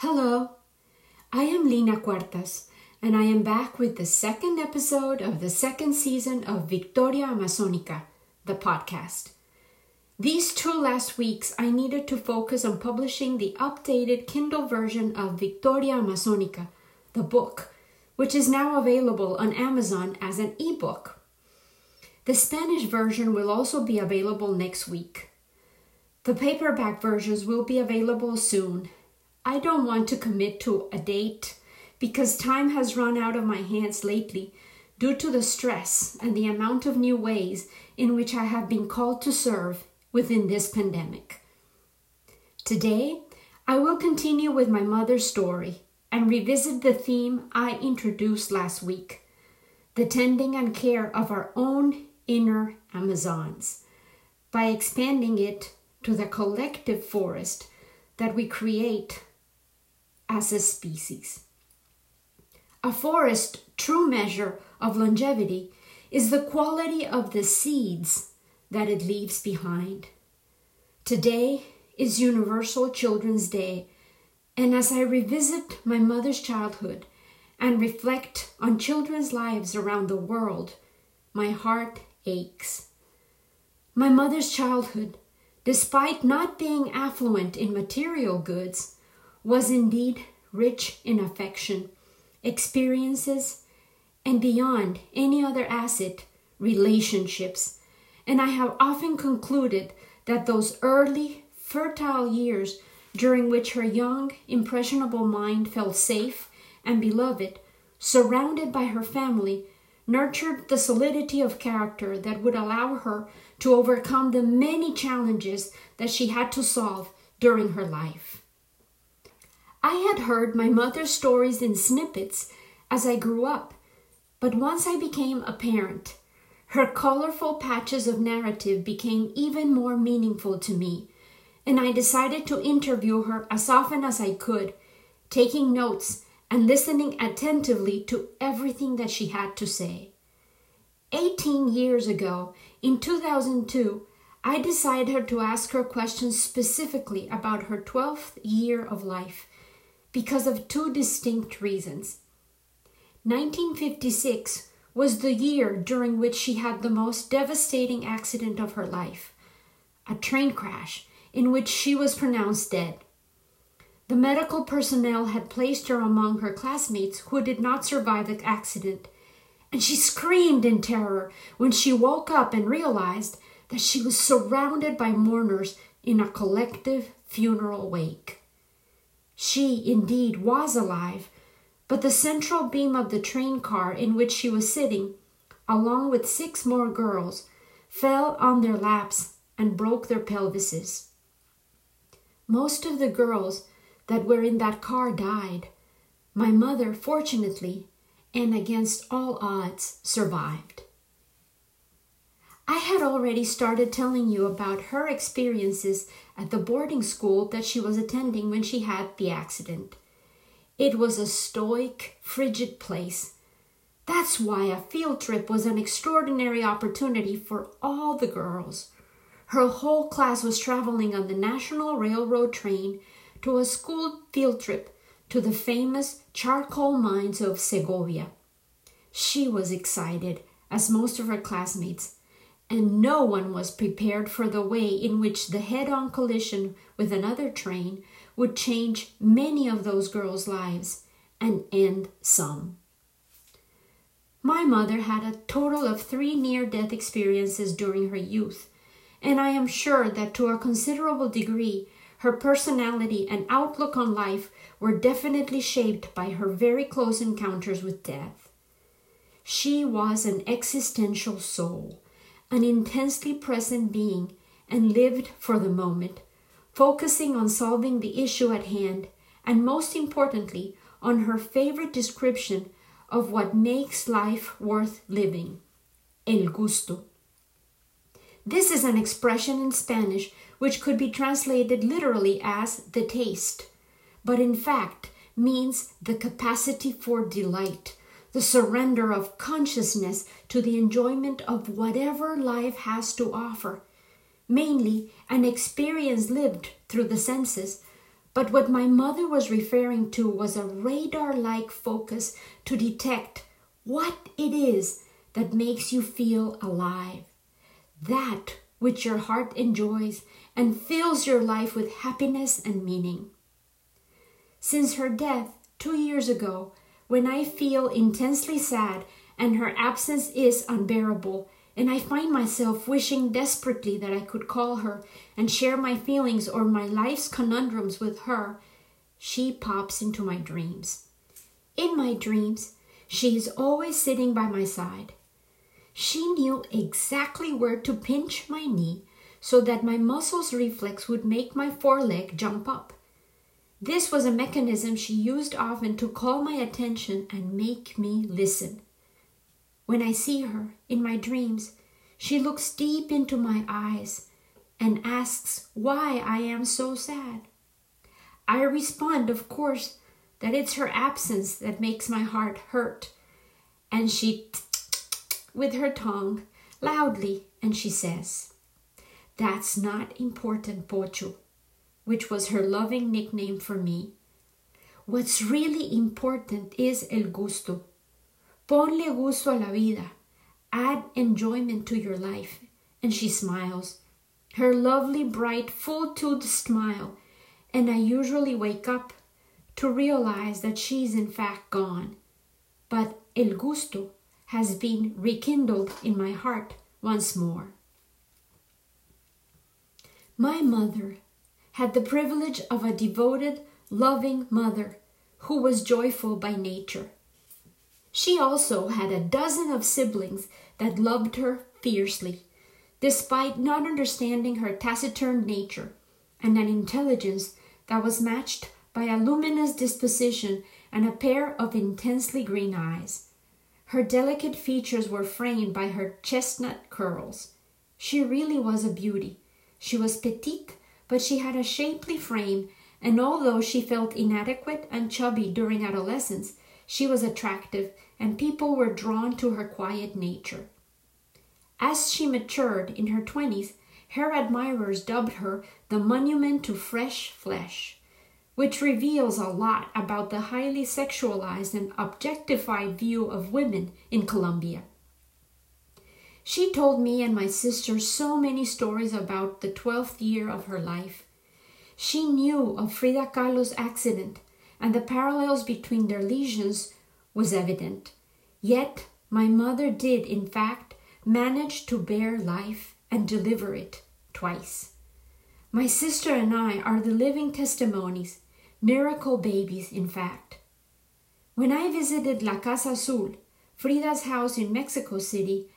Hello, I am Lina Cuartas, and I am back with the second episode of the second season of Victoria Amazonica, the podcast. These two last weeks, I needed to focus on publishing the updated Kindle version of Victoria Amazonica, the book, which is now available on Amazon as an ebook. The Spanish version will also be available next week. The paperback versions will be available soon, I don't want to commit to a date because time has run out of my hands lately due to the stress and the amount of new ways in which I have been called to serve within this pandemic. Today, I will continue with my mother's story and revisit the theme I introduced last week the tending and care of our own inner Amazons by expanding it to the collective forest that we create as a species. A forest true measure of longevity is the quality of the seeds that it leaves behind. Today is Universal Children's Day, and as I revisit my mother's childhood and reflect on children's lives around the world, my heart aches. My mother's childhood, despite not being affluent in material goods, was indeed rich in affection, experiences, and beyond any other asset, relationships. And I have often concluded that those early, fertile years during which her young, impressionable mind felt safe and beloved, surrounded by her family, nurtured the solidity of character that would allow her to overcome the many challenges that she had to solve during her life. I had heard my mother's stories in snippets as I grew up, but once I became a parent, her colorful patches of narrative became even more meaningful to me, and I decided to interview her as often as I could, taking notes and listening attentively to everything that she had to say. 18 years ago, in 2002, I decided to ask her questions specifically about her 12th year of life because of two distinct reasons. 1956 was the year during which she had the most devastating accident of her life a train crash in which she was pronounced dead. The medical personnel had placed her among her classmates who did not survive the accident, and she screamed in terror when she woke up and realized that she was surrounded by mourners in a collective funeral wake. She indeed was alive, but the central beam of the train car in which she was sitting, along with six more girls, fell on their laps and broke their pelvises. Most of the girls that were in that car died. My mother, fortunately, and against all odds, survived. I had already started telling you about her experiences at the boarding school that she was attending when she had the accident. It was a stoic, frigid place. That's why a field trip was an extraordinary opportunity for all the girls. Her whole class was traveling on the National Railroad train to a school field trip to the famous charcoal mines of Segovia. She was excited, as most of her classmates, and no one was prepared for the way in which the head on collision with another train would change many of those girls' lives and end some. My mother had a total of three near death experiences during her youth, and I am sure that to a considerable degree her personality and outlook on life were definitely shaped by her very close encounters with death. She was an existential soul an intensely present being, and lived for the moment, focusing on solving the issue at hand, and most importantly, on her favorite description of what makes life worth living el gusto. This is an expression in Spanish which could be translated literally as the taste, but in fact means the capacity for delight, the surrender of consciousness to the enjoyment of whatever life has to offer, mainly an experience lived through the senses, But what my mother was referring to was a radar like focus to detect what it is that makes you feel alive. That which your heart enjoys and fills your life with happiness and meaning. Since her death two years ago, when I feel intensely sad and her absence is unbearable, and I find myself wishing desperately that I could call her and share my feelings or my life's conundrums with her, she pops into my dreams. In my dreams, she is always sitting by my side. She knew exactly where to pinch my knee so that my muscles reflex would make my foreleg jump up. This was a mechanism she used often to call my attention and make me listen. When I see her in my dreams, she looks deep into my eyes and asks why I am so sad. I respond, of course, that it's her absence that makes my heart hurt. And she with her tongue loudly and she says, That's not important, Pocho, which was her loving nickname for me. What's really important is el gusto, Ponle gusto a la vida. Add enjoyment to your life. And she smiles. Her lovely, bright, full toothed smile. And I usually wake up to realize that she's in fact gone. But el gusto has been rekindled in my heart once more. My mother had the privilege of a devoted, loving mother who was joyful by nature. She also had a dozen of siblings that loved her fiercely, despite not understanding her taciturn nature and an intelligence that was matched by a luminous disposition and a pair of intensely green eyes. Her delicate features were framed by her chestnut curls. She really was a beauty. She was petite, but she had a shapely frame, and although she felt inadequate and chubby during adolescence, she was attractive and people were drawn to her quiet nature. As she matured in her twenties, her admirers dubbed her the monument to fresh flesh, which reveals a lot about the highly sexualized and objectified view of women in Colombia. She told me and my sister so many stories about the 12th year of her life. She knew of Frida Kahlo's accident, and the parallels between their lesions was evident. Yet my mother did, in fact, manage to bear life and deliver it twice. My sister and I are the living testimonies, miracle babies, in fact. When I visited La Casa Azul, Frida's house in Mexico City,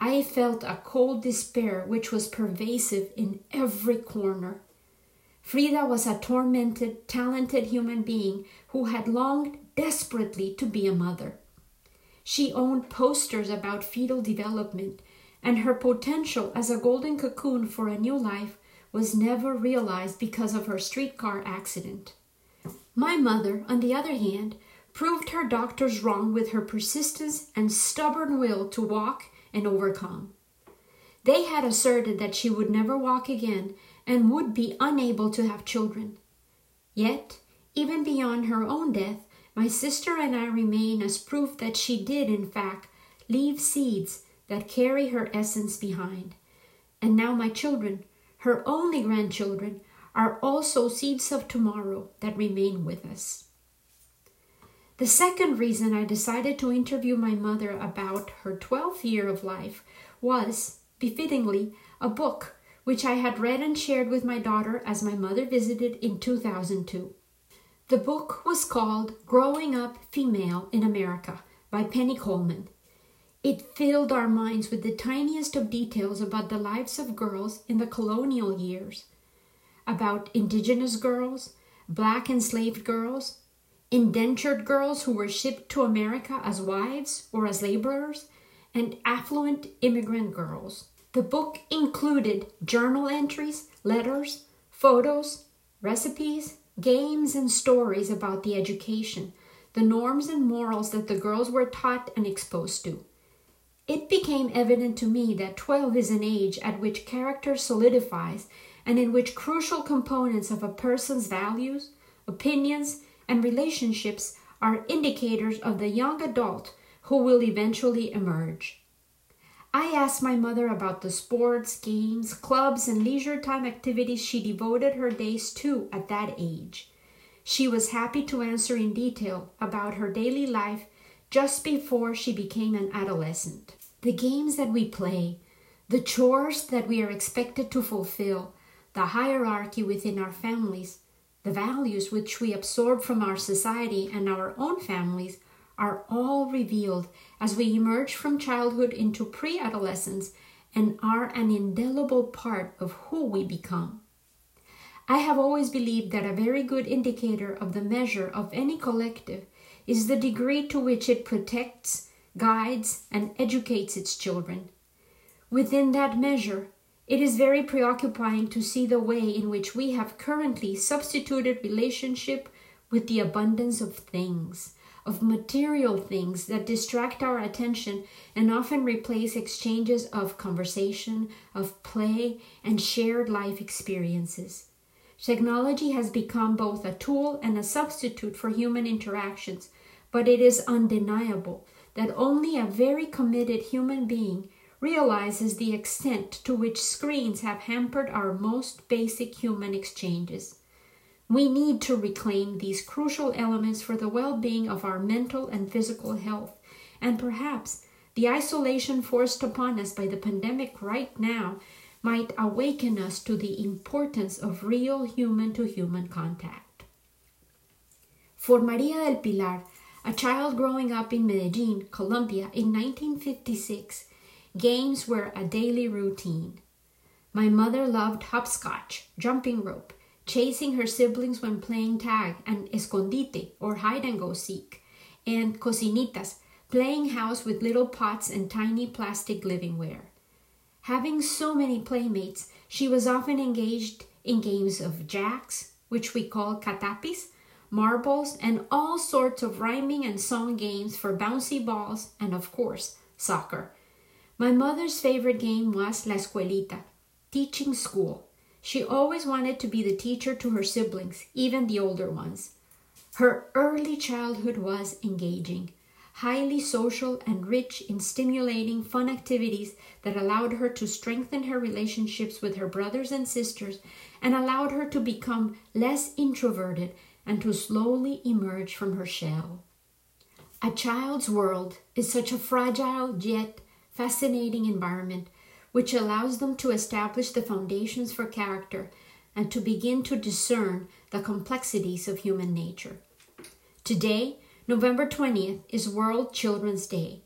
I felt a cold despair which was pervasive in every corner. Frida was a tormented, talented human being who had longed desperately to be a mother. She owned posters about fetal development, and her potential as a golden cocoon for a new life was never realized because of her streetcar accident. My mother, on the other hand, proved her doctors wrong with her persistence and stubborn will to walk and overcome. They had asserted that she would never walk again and would be unable to have children. Yet, even beyond her own death, my sister and I remain as proof that she did, in fact, leave seeds that carry her essence behind. And now my children, her only grandchildren, are also seeds of tomorrow that remain with us. The second reason I decided to interview my mother about her 12th year of life was, befittingly, a book which I had read and shared with my daughter as my mother visited in 2002. The book was called Growing Up Female in America by Penny Colman. It filled our minds with the tiniest of details about the lives of girls in the colonial years, about indigenous girls, black enslaved girls, indentured girls who were shipped to America as wives or as laborers, and affluent immigrant girls. The book included journal entries, letters, photos, recipes, games and stories about the education, the norms and morals that the girls were taught and exposed to. It became evident to me that 12 is an age at which character solidifies and in which crucial components of a person's values, opinions, and relationships are indicators of the young adult who will eventually emerge. I asked my mother about the sports, games, clubs, and leisure time activities she devoted her days to at that age. She was happy to answer in detail about her daily life just before she became an adolescent. The games that we play, the chores that we are expected to fulfill, the hierarchy within our families, the values which we absorb from our society and our own families are all revealed as we emerge from childhood into pre adolescence and are an indelible part of who we become. I have always believed that a very good indicator of the measure of any collective is the degree to which it protects, guides, and educates its children. Within that measure, it is very preoccupying to see the way in which we have currently substituted relationship with the abundance of things, of material things that distract our attention and often replace exchanges of conversation, of play, and shared life experiences. Technology has become both a tool and a substitute for human interactions, but it is undeniable that only a very committed human being realizes the extent to which screens have hampered our most basic human exchanges. We need to reclaim these crucial elements for the well being of our mental and physical health, and perhaps the isolation forced upon us by the pandemic right now might awaken us to the importance of real human to human contact. For Maria del Pilar, a child growing up in Medellin, Colombia in 1956, Games were a daily routine. My mother loved hopscotch, jumping rope, chasing her siblings when playing tag and escondite or hide and go seek, and cocinitas, playing house with little pots and tiny plastic livingware. Having so many playmates, she was often engaged in games of jacks, which we call catapis, marbles, and all sorts of rhyming and song games for bouncy balls, and of course, soccer. My mother's favorite game was La Escuelita, teaching school. She always wanted to be the teacher to her siblings, even the older ones. Her early childhood was engaging, highly social, and rich in stimulating fun activities that allowed her to strengthen her relationships with her brothers and sisters and allowed her to become less introverted and to slowly emerge from her shell. A child's world is such a fragile yet fascinating environment which allows them to establish the foundations for character and to begin to discern the complexities of human nature. Today, November 20th, is World Children's Day.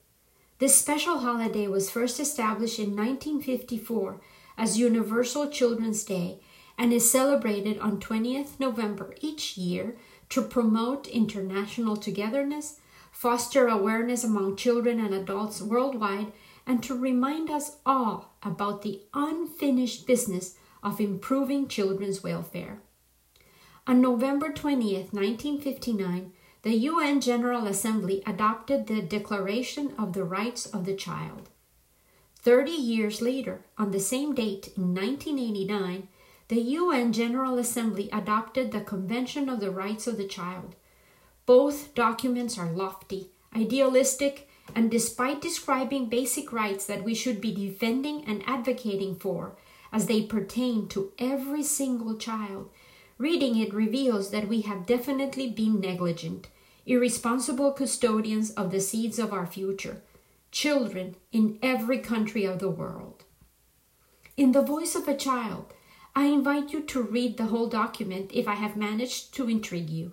This special holiday was first established in 1954 as Universal Children's Day and is celebrated on 20th November each year to promote international togetherness, foster awareness among children and adults worldwide, and to remind us all about the unfinished business of improving children's welfare. On November 20th, 1959, the UN General Assembly adopted the Declaration of the Rights of the Child. Thirty years later, on the same date in 1989, the UN General Assembly adopted the Convention of the Rights of the Child. Both documents are lofty, idealistic, and despite describing basic rights that we should be defending and advocating for as they pertain to every single child, reading it reveals that we have definitely been negligent, irresponsible custodians of the seeds of our future, children in every country of the world. In the voice of a child, I invite you to read the whole document if I have managed to intrigue you.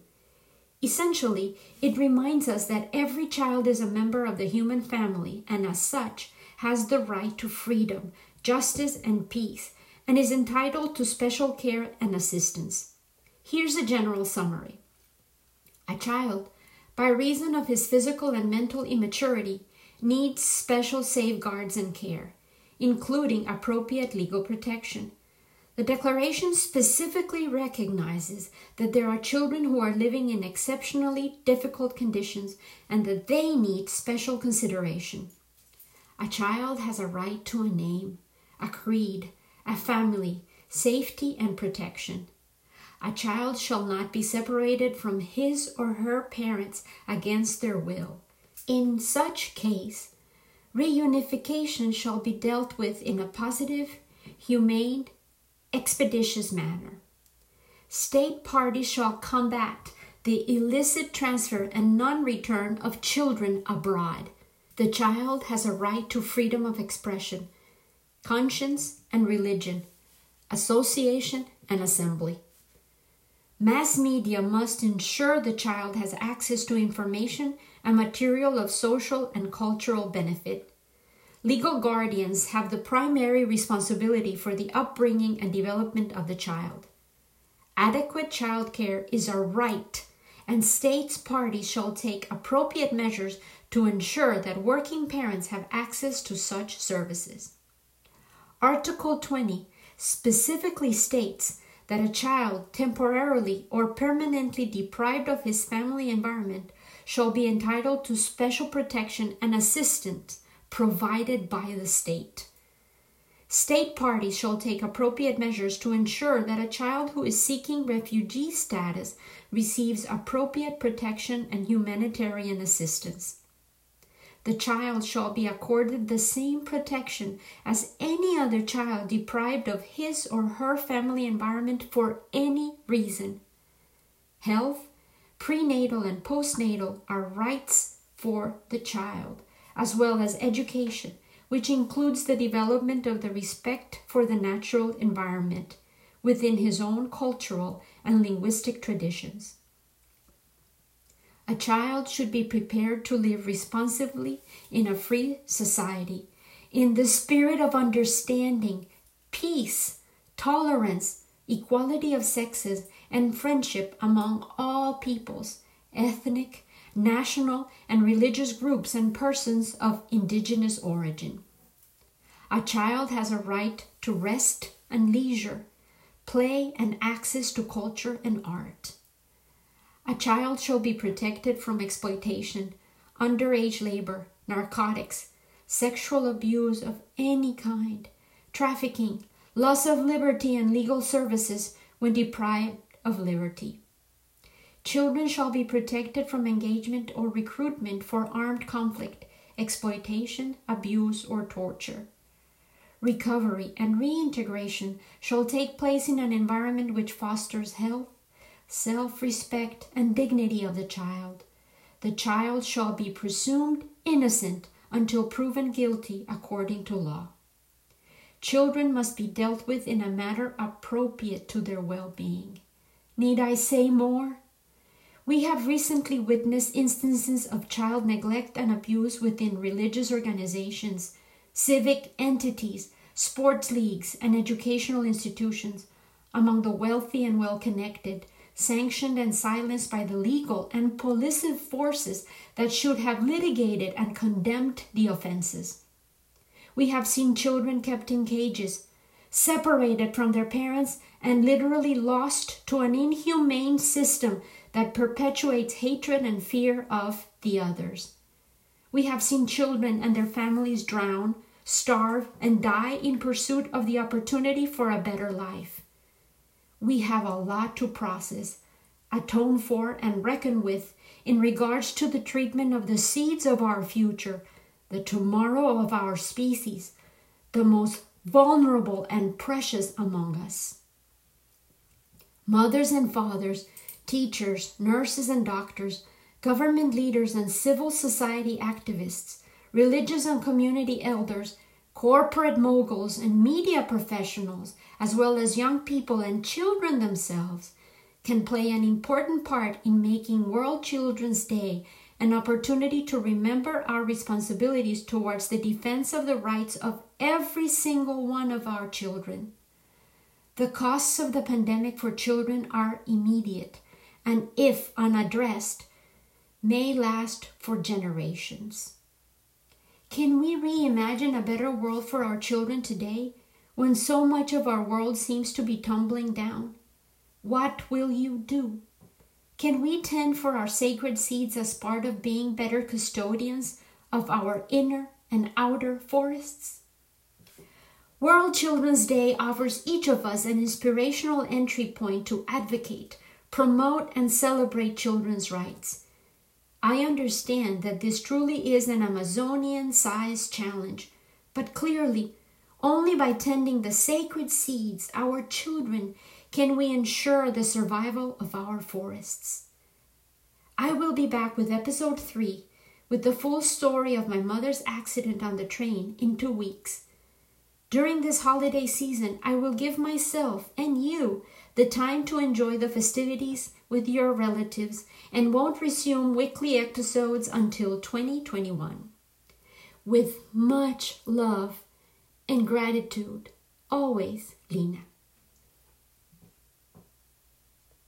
Essentially, it reminds us that every child is a member of the human family and, as such, has the right to freedom, justice, and peace, and is entitled to special care and assistance. Here's a general summary A child, by reason of his physical and mental immaturity, needs special safeguards and care, including appropriate legal protection. The Declaration specifically recognizes that there are children who are living in exceptionally difficult conditions and that they need special consideration. A child has a right to a name, a creed, a family, safety, and protection. A child shall not be separated from his or her parents against their will. In such case, reunification shall be dealt with in a positive, humane, expeditious manner. State parties shall combat the illicit transfer and non return of children abroad. The child has a right to freedom of expression, conscience and religion, association and assembly. Mass media must ensure the child has access to information and material of social and cultural benefit. Legal guardians have the primary responsibility for the upbringing and development of the child. Adequate child care is a right and states parties shall take appropriate measures to ensure that working parents have access to such services. Article 20 specifically states that a child temporarily or permanently deprived of his family environment shall be entitled to special protection and assistance provided by the state. State parties shall take appropriate measures to ensure that a child who is seeking refugee status receives appropriate protection and humanitarian assistance. The child shall be accorded the same protection as any other child deprived of his or her family environment for any reason. Health, prenatal, and postnatal are rights for the child, as well as education which includes the development of the respect for the natural environment within his own cultural and linguistic traditions. A child should be prepared to live responsibly in a free society, in the spirit of understanding, peace, tolerance, equality of sexes, and friendship among all peoples, ethnic, national, and religious groups and persons of indigenous origin. A child has a right to rest and leisure, play, and access to culture and art. A child shall be protected from exploitation, underage labor, narcotics, sexual abuse of any kind, trafficking, loss of liberty, and legal services when deprived of liberty. Children shall be protected from engagement or recruitment for armed conflict, exploitation, abuse, or torture. Recovery and reintegration shall take place in an environment which fosters health, self respect, and dignity of the child. The child shall be presumed innocent until proven guilty according to law. Children must be dealt with in a manner appropriate to their well being. Need I say more? We have recently witnessed instances of child neglect and abuse within religious organizations, civic entities, sports leagues, and educational institutions among the wealthy and well connected, sanctioned and silenced by the legal and police forces that should have litigated and condemned the offenses. We have seen children kept in cages, separated from their parents, and literally lost to an inhumane system that perpetuates hatred and fear of the others. We have seen children and their families drown, starve, and die in pursuit of the opportunity for a better life. We have a lot to process, atone for, and reckon with in regards to the treatment of the seeds of our future, the tomorrow of our species, the most vulnerable and precious among us. Mothers and fathers teachers, nurses and doctors, government leaders and civil society activists, religious and community elders, corporate moguls and media professionals, as well as young people and children themselves, can play an important part in making World Children's Day an opportunity to remember our responsibilities towards the defense of the rights of every single one of our children. The costs of the pandemic for children are immediate and if unaddressed, may last for generations. Can we reimagine a better world for our children today when so much of our world seems to be tumbling down? What will you do? Can we tend for our sacred seeds as part of being better custodians of our inner and outer forests? World Children's Day offers each of us an inspirational entry point to advocate, promote, and celebrate children's rights. I understand that this truly is an Amazonian sized challenge, but clearly, only by tending the sacred seeds, our children, can we ensure the survival of our forests. I will be back with episode 3 with the full story of my mother's accident on the train in two weeks. During this holiday season, I will give myself and you the time to enjoy the festivities with your relatives and won't resume weekly episodes until 2021. With much love and gratitude, always, Lena.